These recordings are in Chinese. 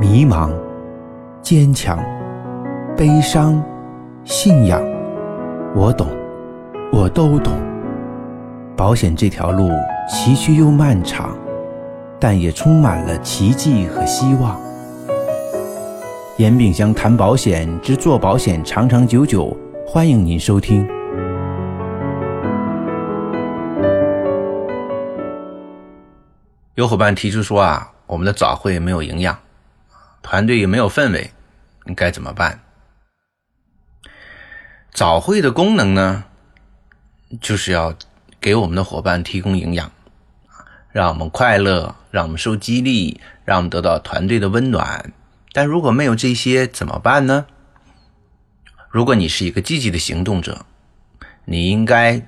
迷茫、坚强、悲伤、信仰，我懂，我都懂。保险这条路崎岖又漫长，但也充满了奇迹和希望。严炳祥谈保险之做保险长长久久，欢迎您收听。有伙伴提出说啊，我们的早会没有营养，团队也没有氛围，你该怎么办？早会的功能呢，就是要给我们的伙伴提供营养，让我们快乐，让我们受激励，让我们得到团队的温暖。但如果没有这些怎么办呢？如果你是一个积极的行动者，你应该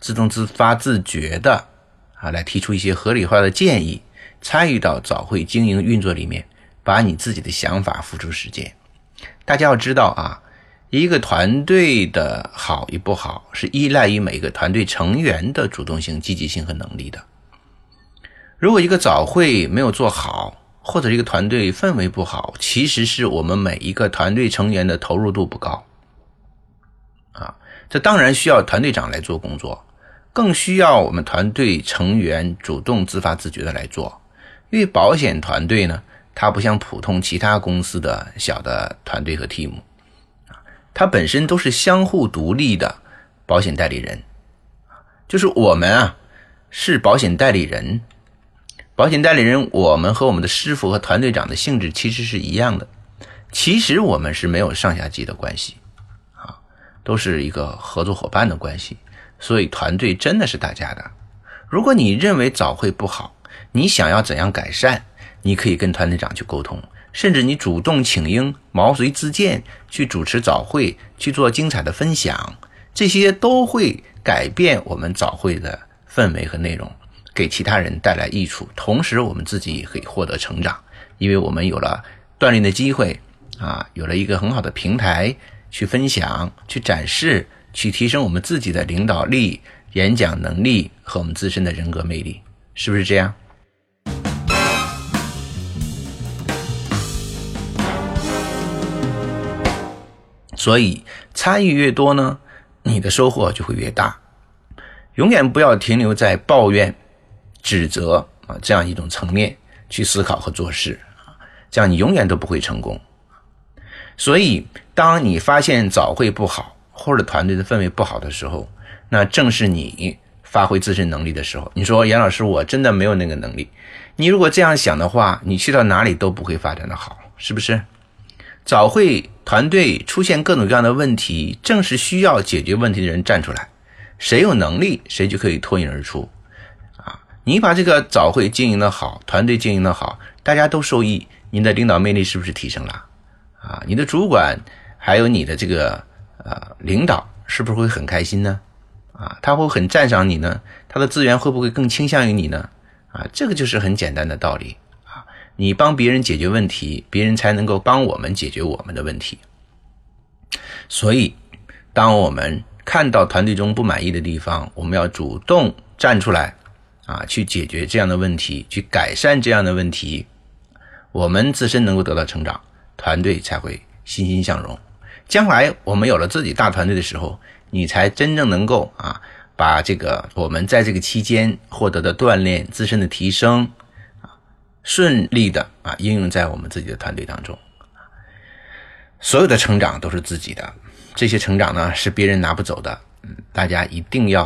自动自发自觉的啊来提出一些合理化的建议，参与到早会经营运作里面，把你自己的想法付诸实践。大家要知道啊，一个团队的好与不好是依赖于每个团队成员的主动性、积极性和能力的。如果一个早会没有做好，或者一个团队氛围不好，其实是我们每一个团队成员的投入度不高，啊，这当然需要团队长来做工作，更需要我们团队成员主动自发自觉的来做。因为保险团队呢，它不像普通其他公司的小的团队和 team，啊，它本身都是相互独立的保险代理人，就是我们啊是保险代理人。保险代理人，我们和我们的师傅和团队长的性质其实是一样的。其实我们是没有上下级的关系，啊，都是一个合作伙伴的关系。所以团队真的是大家的。如果你认为早会不好，你想要怎样改善，你可以跟团队长去沟通，甚至你主动请缨、毛遂自荐去主持早会，去做精彩的分享，这些都会改变我们早会的氛围和内容。给其他人带来益处，同时我们自己也可以获得成长，因为我们有了锻炼的机会啊，有了一个很好的平台去分享、去展示、去提升我们自己的领导力、演讲能力和我们自身的人格魅力，是不是这样？所以参与越多呢，你的收获就会越大。永远不要停留在抱怨。指责啊，这样一种层面去思考和做事啊，这样你永远都不会成功。所以，当你发现早会不好或者团队的氛围不好的时候，那正是你发挥自身能力的时候。你说，严老师，我真的没有那个能力。你如果这样想的话，你去到哪里都不会发展的好，是不是？早会团队出现各种各样的问题，正是需要解决问题的人站出来，谁有能力，谁就可以脱颖而出。啊你把这个早会经营的好，团队经营的好，大家都受益，你的领导魅力是不是提升了？啊，你的主管还有你的这个呃领导是不是会很开心呢？啊，他会很赞赏你呢？他的资源会不会更倾向于你呢？啊，这个就是很简单的道理，你帮别人解决问题，别人才能够帮我们解决我们的问题。所以，当我们看到团队中不满意的地方，我们要主动站出来。啊，去解决这样的问题，去改善这样的问题，我们自身能够得到成长，团队才会欣欣向荣。将来我们有了自己大团队的时候，你才真正能够啊，把这个我们在这个期间获得的锻炼、自身的提升，顺利的啊应用在我们自己的团队当中。所有的成长都是自己的，这些成长呢是别人拿不走的。嗯，大家一定要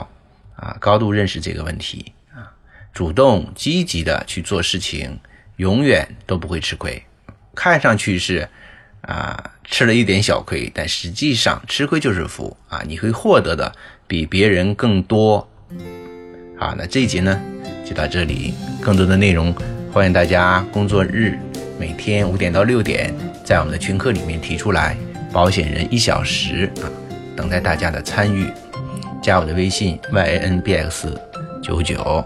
啊高度认识这个问题啊。主动积极的去做事情，永远都不会吃亏。看上去是啊吃了一点小亏，但实际上吃亏就是福啊！你会获得的比别人更多。好，那这一节呢就到这里，更多的内容欢迎大家工作日每天五点到六点在我们的群课里面提出来，保险人一小时啊，等待大家的参与。加我的微信 y a n b x 九九。